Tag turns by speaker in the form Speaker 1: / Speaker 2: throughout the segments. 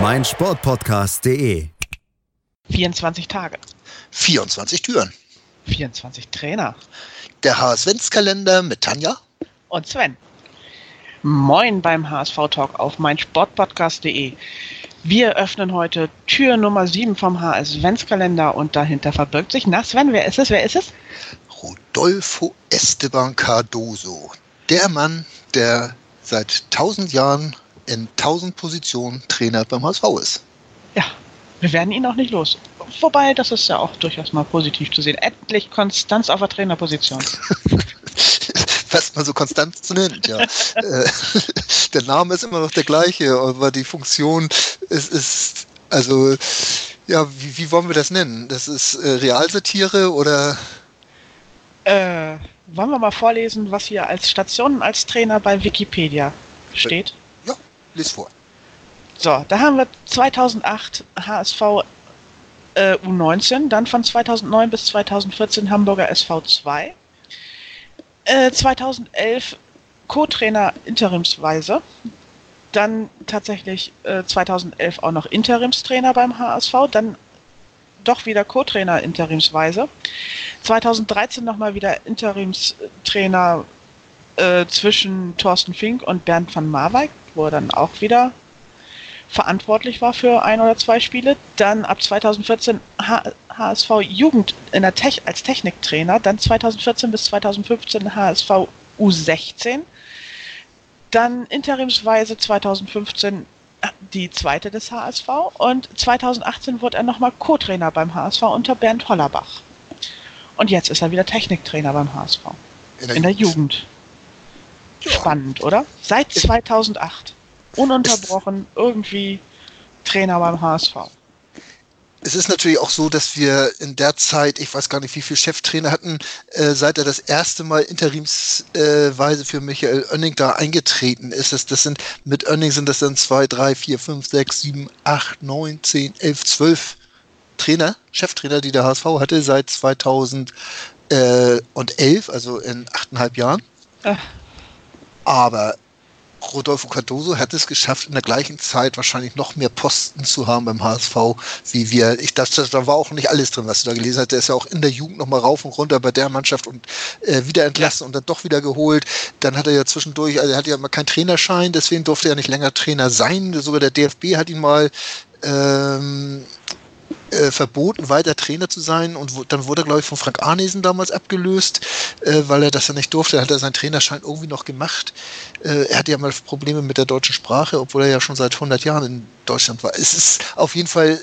Speaker 1: meinsportpodcast.de.
Speaker 2: 24 Tage,
Speaker 3: 24 Türen.
Speaker 2: 24 Trainer
Speaker 3: Der HSV-Kalender mit Tanja.
Speaker 2: und Sven. Moin beim HSV Talk auf meinsportpodcast.de. Wir öffnen heute Tür Nummer 7 vom HSV-Kalender und dahinter verbirgt sich, na Sven, wer ist es, wer ist es?
Speaker 3: Rodolfo Esteban Cardoso. Der Mann, der seit 1000 Jahren in 1000 Positionen Trainer beim HSV ist.
Speaker 2: Ja, wir werden ihn auch nicht los. Wobei, das ist ja auch durchaus mal positiv zu sehen. Endlich Konstanz auf der Trainerposition.
Speaker 3: Was man so konstant zu nennt, ja. Äh, der Name ist immer noch der gleiche, aber die Funktion ist, ist also, ja, wie, wie wollen wir das nennen? Das ist äh, Realsatire oder
Speaker 2: Äh, wollen wir mal vorlesen, was hier als Stationen als Trainer bei Wikipedia steht?
Speaker 3: Lies vor.
Speaker 2: So, da haben wir 2008 HSV äh, U19, dann von 2009 bis 2014 Hamburger SV 2. Äh, 2011 Co-Trainer interimsweise. Dann tatsächlich äh, 2011 auch noch Interimstrainer beim HSV. Dann doch wieder Co-Trainer interimsweise. 2013 nochmal wieder Interimstrainer äh, zwischen Thorsten Fink und Bernd van Marwijk, wo er dann auch wieder verantwortlich war für ein oder zwei Spiele. Dann ab 2014 H HSV Jugend in der Tech als Techniktrainer. Dann 2014 bis 2015 HSV U16. Dann interimsweise 2015 die zweite des HSV und 2018 wurde er nochmal Co-Trainer beim HSV unter Bernd Hollerbach. Und jetzt ist er wieder Techniktrainer beim HSV. In der Jugend. Spannend, oder? Seit 2008. Ununterbrochen irgendwie Trainer beim HSV.
Speaker 3: Es ist natürlich auch so, dass wir in der Zeit, ich weiß gar nicht, wie viele Cheftrainer hatten, äh, seit er das erste Mal interimsweise für Michael Oenning da eingetreten ist. Das, das sind mit Oenning sind das dann zwei, drei, vier, fünf, sechs, sieben, acht, neun, zehn, elf, zwölf Trainer, Cheftrainer, die der HSV hatte seit 2011, also in achteinhalb Jahren.
Speaker 2: Äh,
Speaker 3: Aber Rodolfo Cardoso hat es geschafft, in der gleichen Zeit wahrscheinlich noch mehr Posten zu haben beim HSV, wie wir. Ich dachte, da war auch nicht alles drin, was du da gelesen hast. Der ist ja auch in der Jugend nochmal rauf und runter bei der Mannschaft und äh, wieder entlassen und dann doch wieder geholt. Dann hat er ja zwischendurch, also er hat ja mal keinen Trainerschein, deswegen durfte er nicht länger Trainer sein. Sogar der DFB hat ihn mal ähm, äh, verboten, weiter Trainer zu sein und wo, dann wurde er, glaube ich, von Frank Arnesen damals abgelöst, äh, weil er das ja nicht durfte. Hat er seinen Trainerschein irgendwie noch gemacht. Äh, er hatte ja mal Probleme mit der deutschen Sprache, obwohl er ja schon seit 100 Jahren in Deutschland war. Es ist auf jeden Fall,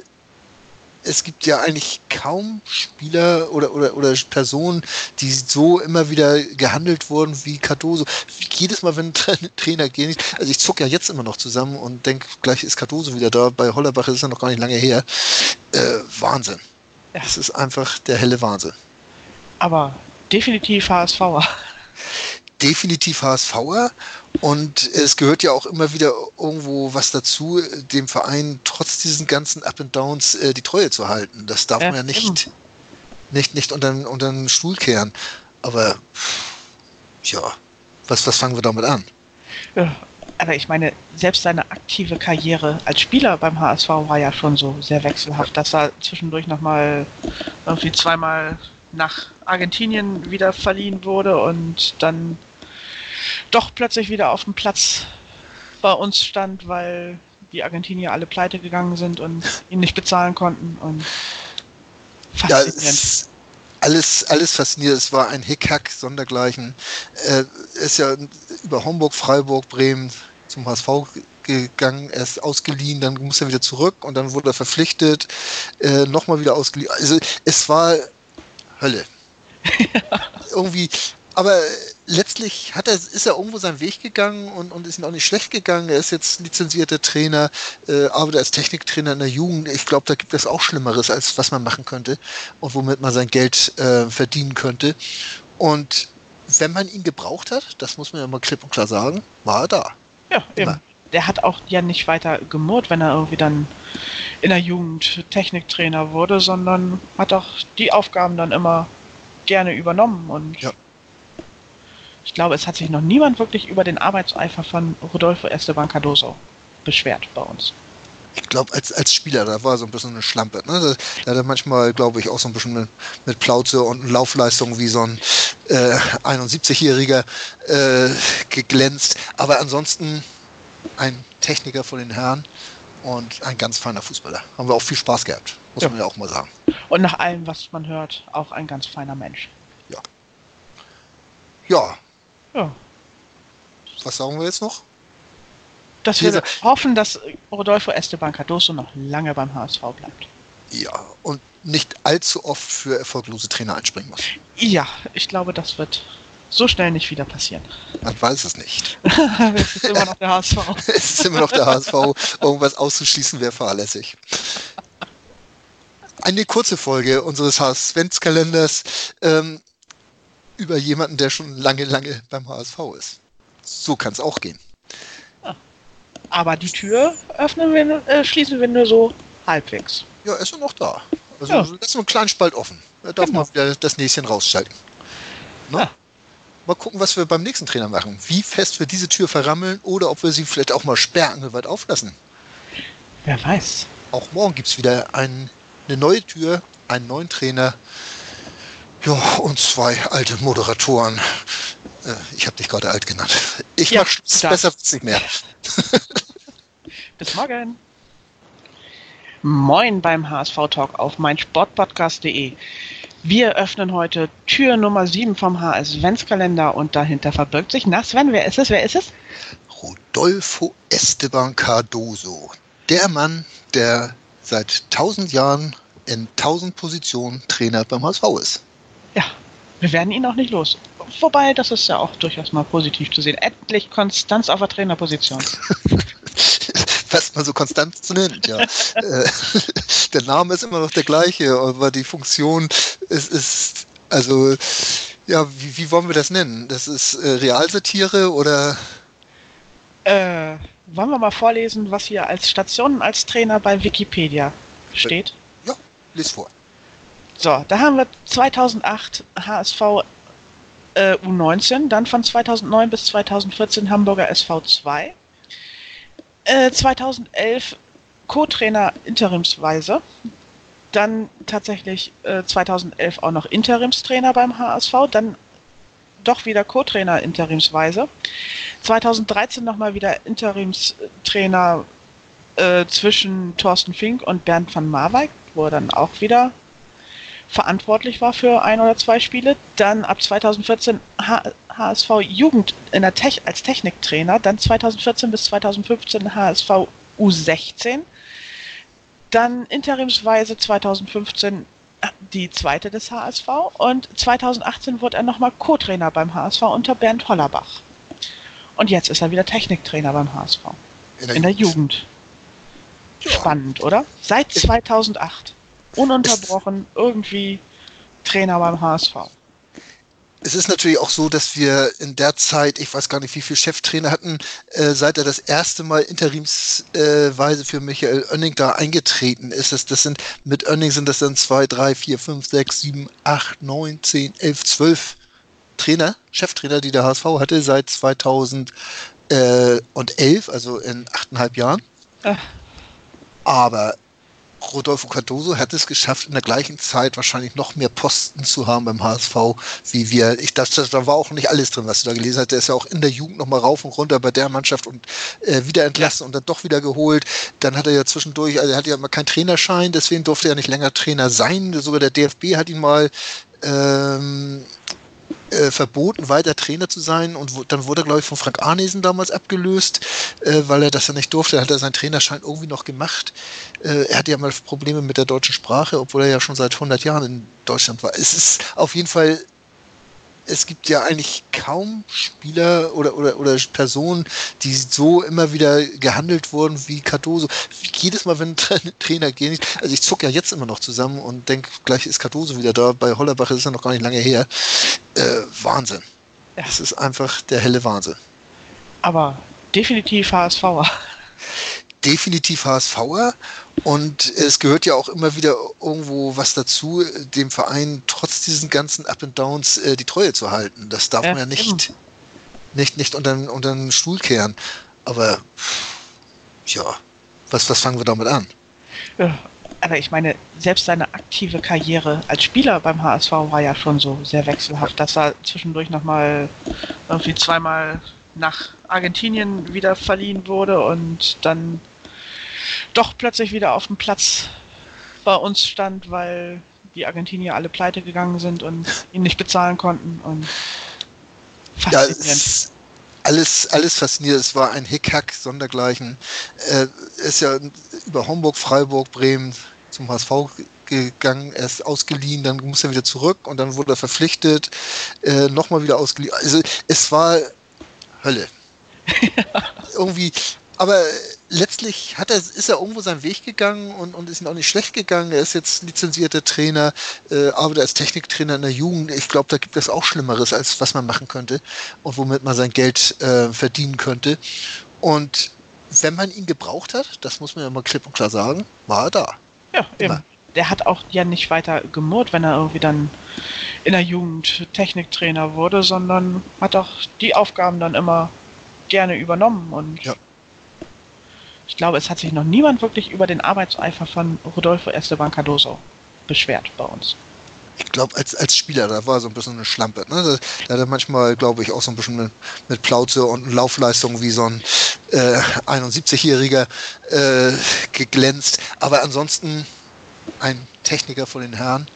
Speaker 3: es gibt ja eigentlich kaum Spieler oder, oder, oder Personen, die so immer wieder gehandelt wurden wie Cardoso. Jedes Mal, wenn ein Tra Trainer geht, also ich zucke ja jetzt immer noch zusammen und denke, gleich ist Cardoso wieder da. Bei Hollerbach ist ja noch gar nicht lange her. Äh, Wahnsinn.
Speaker 2: Ja.
Speaker 3: Es ist einfach der helle Wahnsinn.
Speaker 2: aber definitiv HSVer.
Speaker 3: definitiv HSVer und es gehört ja auch immer wieder irgendwo was dazu, dem Verein trotz diesen ganzen Up and Downs äh, die Treue zu halten. Das darf
Speaker 2: Ja,
Speaker 3: man ja nicht,
Speaker 2: eben.
Speaker 3: nicht, nicht unter, den- unter den Stuhl kehren. Aber ja, was, was fangen wir damit an?
Speaker 2: Ja, Aber ich meine, selbst seine aktive Karriere als Spieler beim HSV war ja schon so sehr wechselhaft, dass er zwischendurch nochmal irgendwie zweimal nach Argentinien wieder verliehen wurde und dann doch plötzlich wieder auf dem Platz bei uns stand, weil die Argentinier alle pleite gegangen sind und ihn nicht bezahlen konnten. Und
Speaker 3: Ja,
Speaker 2: faszinierend.
Speaker 3: ist alles, alles faszinierend. Es war ein Hickhack sondergleichen. Äh, ist ja über Homburg, Freiburg, Bremen zum HSV gegangen, er ist ausgeliehen, dann muss er wieder zurück und dann wurde er verpflichtet, äh, nochmal wieder ausgeliehen. Also es war Hölle. Irgendwie aber letztlich hat er, ist er irgendwo seinen Weg gegangen und, und ist ihm auch nicht schlecht gegangen. Er ist jetzt lizenzierter Trainer, äh, arbeitet als Techniktrainer in der Jugend. Ich glaube, da gibt es auch Schlimmeres, als was man machen könnte und womit man sein Geld äh, verdienen könnte. Und wenn man ihn gebraucht hat, das muss man ja mal klipp und klar sagen, war er da.
Speaker 2: Ja, eben. Der hat auch ja nicht weiter gemurrt, wenn er irgendwie dann in der Jugend Techniktrainer wurde, sondern hat auch die Aufgaben dann immer gerne übernommen und ja. ich glaube, es hat sich noch niemand wirklich über den Arbeitseifer von Rodolfo Esteban Cardoso beschwert bei uns.
Speaker 3: Ich glaube, als, als Spieler, da war so ein bisschen eine Schlampe. Ne? Da, da hat er manchmal, glaube ich, auch so ein bisschen mit, mit Plauze und Laufleistung wie so ein äh, 71-Jähriger äh, geglänzt. Aber ansonsten ein Techniker von den Herren und ein ganz feiner Fußballer. Haben wir auch viel Spaß gehabt, muss ja. man ja auch mal sagen.
Speaker 2: Und nach allem, was man hört, auch ein ganz feiner Mensch.
Speaker 3: Ja. Ja.
Speaker 2: Ja.
Speaker 3: Was sagen wir jetzt noch?
Speaker 2: Dass wir hoffen, dass Rodolfo Esteban Cardoso noch lange beim HSV bleibt.
Speaker 3: Ja, und nicht allzu oft für erfolglose Trainer einspringen muss.
Speaker 2: Ja, ich glaube, das wird so schnell nicht wieder passieren.
Speaker 3: Man weiß es nicht.
Speaker 2: es ist immer noch der HSV.
Speaker 3: es ist immer noch der HSV. Irgendwas auszuschließen wäre fahrlässig. Eine kurze Folge unseres HSV-Kalenders ähm, über jemanden, der schon lange, lange beim HSV ist. So kann es auch gehen.
Speaker 2: Aber die Tür öffnen wir, äh, schließen wir nur so halbwegs.
Speaker 3: Ja, ist er noch da. Also ja. ist nur ein kleinen Spalt offen. Da darf genau. man wieder das Näschen rausschalten. Ne? Ja. Mal gucken, was wir beim nächsten Trainer machen. Wie fest wir diese Tür verrammeln oder ob wir sie vielleicht auch mal sperrangelweit auflassen.
Speaker 2: Wer weiß.
Speaker 3: Auch morgen gibt es wieder ein, eine neue Tür, einen neuen Trainer. Ja, und zwei alte Moderatoren. Äh, ich habe dich gerade alt genannt. Ich ja, mach Schluss, besser wird's nicht mehr.
Speaker 2: Bis morgen. Moin beim HSV Talk auf meinsportpodcast.de. Wir öffnen heute Tür Nummer 7 vom HS Adventskalender und dahinter verbirgt sich, na Sven, wer ist es? Wer ist es?
Speaker 3: Rodolfo Esteban Cardoso. Der Mann, der seit 1000 Jahren in 1000 Positionen Trainer beim HSV ist.
Speaker 2: Ja, wir werden ihn auch nicht los. Wobei, das ist ja auch durchaus mal positiv zu sehen. Endlich Konstanz auf der Trainerposition.
Speaker 3: was man so konstant nennt, ja. Äh, der Name ist immer noch der gleiche, aber die Funktion ist, ist also, ja, wie, wie wollen wir das nennen? Das ist äh, Realsatire oder?
Speaker 2: Äh, wollen wir mal vorlesen, was hier als Stationen als Trainer bei Wikipedia steht?
Speaker 3: Ja, lies vor.
Speaker 2: So, da haben wir 2008 HSV äh, U19, dann von 2009 bis 2014 Hamburger SV 2, 2011 äh, Co-Trainer interimsweise. Dann tatsächlich äh, 2011 auch noch Interimstrainer beim HSV. Dann doch wieder Co-Trainer interimsweise. 2013 nochmal wieder Interimstrainer äh, zwischen Thorsten Fink und Bernd van Marwijk, wo er dann auch wieder verantwortlich war für ein oder zwei Spiele. Dann ab 2014 H HSV Jugend in der Tech als Techniktrainer. Dann 2014 bis 2015 HSV U16. Dann interimsweise 2015 die zweite des HSV und 2018 wurde er nochmal Co-Trainer beim HSV unter Bernd Hollerbach. Und jetzt ist er wieder Techniktrainer beim HSV. In der, in der Jugend. Jugend. Spannend, oder? Seit 2008 ununterbrochen irgendwie Trainer beim HSV.
Speaker 3: Es ist natürlich auch so, dass wir in der Zeit, ich weiß gar nicht, wie viele Cheftrainer hatten, äh, seit er das erste Mal interimsweise äh, für Michael Oenning da eingetreten ist. Das, das sind mit Oenning sind das dann zwei, drei, vier, fünf, sechs, sieben, acht, neun, zehn, elf, zwölf Trainer, Cheftrainer, die der HSV hatte seit 2011, also in achteinhalb Jahren. Ach. Aber Rodolfo Cardoso hat es geschafft, in der gleichen Zeit wahrscheinlich noch mehr Posten zu haben beim HSV, wie wir. Ich dachte, da war auch nicht alles drin, was du da gelesen hast. Der ist ja auch in der Jugend nochmal rauf und runter bei der Mannschaft und äh, wieder entlassen ja. und dann doch wieder geholt. Dann hat er ja zwischendurch, also er hat ja immer keinen Trainerschein, deswegen durfte er nicht länger Trainer sein. Sogar der DFB hat ihn mal ähm, äh, verboten, weiter Trainer zu sein. Und wo, dann wurde er, glaube ich, von Frank Arnesen damals abgelöst, äh, weil er das ja nicht durfte. Hat er seinen Trainerschein irgendwie noch gemacht. Äh, er hatte ja mal Probleme mit der deutschen Sprache, obwohl er ja schon seit 100 Jahren in Deutschland war. Es ist auf jeden Fall es gibt ja eigentlich kaum Spieler oder, oder, oder Personen, die so immer wieder gehandelt wurden wie Cardoso. Jedes Mal, wenn ein Trainer geht, also ich zucke ja jetzt immer noch zusammen und denke, gleich ist Cardoso wieder da. Bei Hollerbach ist er noch gar nicht lange her. Äh, Wahnsinn. Ja. Das ist einfach der helle Wahnsinn.
Speaker 2: Aber definitiv HSVer
Speaker 3: definitiv HSVer und es gehört ja auch immer wieder irgendwo was dazu, dem Verein trotz diesen ganzen Up and Downs äh, die Treue zu halten. Das darf man ja nicht, nicht, nicht unter, unter den Stuhl kehren. Aber ja, was, was fangen wir damit an?
Speaker 2: Ja, aber ich meine, selbst seine aktive Karriere als Spieler beim HSV war ja schon so sehr wechselhaft, dass er zwischendurch nochmal irgendwie zweimal nach Argentinien wieder verliehen wurde und dann doch plötzlich wieder auf dem Platz bei uns stand, weil die Argentinier alle pleite gegangen sind und ihn nicht bezahlen konnten. Und
Speaker 3: faszinierend. Ja, alles, alles faszinierend. Es war ein Hickhack sondergleichen. Er ist ja über Homburg, Freiburg, Bremen zum HSV gegangen, er ist ausgeliehen, dann muss er wieder zurück und dann wurde er verpflichtet, äh, nochmal wieder ausgeliehen. Also es war Hölle. Irgendwie, aber letztlich hat er, ist er irgendwo seinen Weg gegangen und, und ist ihm auch nicht schlecht gegangen. Er ist jetzt lizenzierter Trainer, äh, arbeitet als Techniktrainer in der Jugend. Ich glaube, da gibt es auch Schlimmeres, als was man machen könnte und womit man sein Geld äh, verdienen könnte. Und wenn man ihn gebraucht hat, das muss man ja mal klipp und klar sagen, war er da.
Speaker 2: Ja, Immer. eben. Der hat auch ja nicht weiter gemurrt, wenn er irgendwie dann in der Jugend Techniktrainer wurde, sondern hat auch die Aufgaben dann immer gerne übernommen und ja. Ich glaube, es hat sich noch niemand wirklich über den Arbeitseifer von Rodolfo Esteban Cardoso beschwert bei uns.
Speaker 3: Ich glaube, als, als Spieler, da war so ein bisschen eine Schlampe. Ne? Da, da hat er manchmal, glaube ich, auch so ein bisschen mit, mit Plauze und Laufleistung wie so ein äh, 71-Jähriger äh, geglänzt. Aber ansonsten ein Techniker von den Herren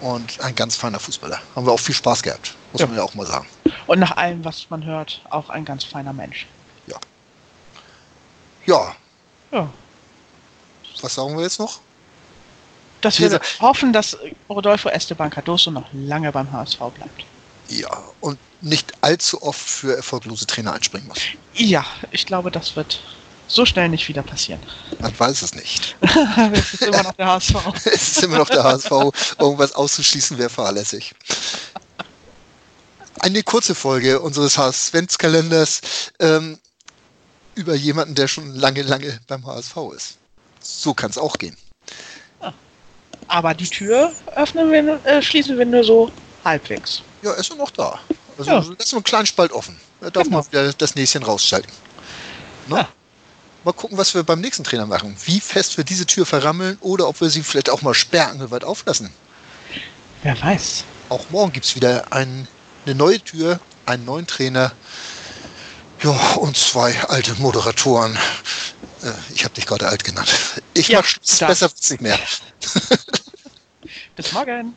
Speaker 3: und ein ganz feiner Fußballer. Haben wir auch viel Spaß gehabt, muss ja. man ja auch mal sagen.
Speaker 2: Und nach allem, was man hört, auch ein ganz feiner Mensch.
Speaker 3: Ja. Ja.
Speaker 2: Ja.
Speaker 3: Was sagen wir jetzt noch?
Speaker 2: Dass wir hoffen, dass Rodolfo Esteban Cardoso noch lange beim HSV bleibt.
Speaker 3: Ja, und nicht allzu oft für erfolglose Trainer einspringen muss.
Speaker 2: Ja, ich glaube, das wird so schnell nicht wieder passieren.
Speaker 3: Man weiß es nicht.
Speaker 2: es ist immer noch der HSV.
Speaker 3: es ist immer noch der HSV. Irgendwas auszuschließen wäre fahrlässig. Eine kurze Folge unseres HSV-Kalenders ähm, über jemanden, der schon lange, lange beim HSV ist. So kann es auch gehen.
Speaker 2: Aber die Tür öffnen wir, äh, schließen wir nur so halbwegs.
Speaker 3: Ja, ist er noch da. Also ja. ist nur ein kleinen Spalt offen. Da darf genau. man wieder das Näschen rausschalten. Ne? Ja mal gucken, was wir beim nächsten Trainer machen. Wie fest wir diese Tür verrammeln oder ob wir sie vielleicht auch mal sperrangelweit auflassen.
Speaker 2: Wer weiß.
Speaker 3: Auch morgen gibt es wieder ein, eine neue Tür, einen neuen Trainer. Ja, und zwei alte Moderatoren. Äh, ich habe dich gerade alt genannt. Ich ja, mach Schluss, besser wird's nicht mehr.
Speaker 2: Bis morgen.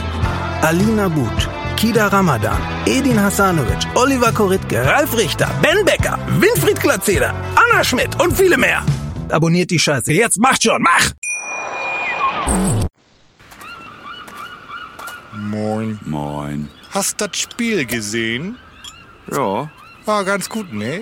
Speaker 4: Alina But, Kida Ramadan, Edin Hasanovic, Oliver Koritke, Ralf Richter, Ben Becker, Winfried Glatzeder, Anna Schmidt und viele mehr. Abonniert die Scheiße. Jetzt macht schon, mach!
Speaker 5: Moin.
Speaker 6: Moin.
Speaker 5: Hast das Spiel gesehen?
Speaker 6: Ja.
Speaker 5: War ganz gut, ne?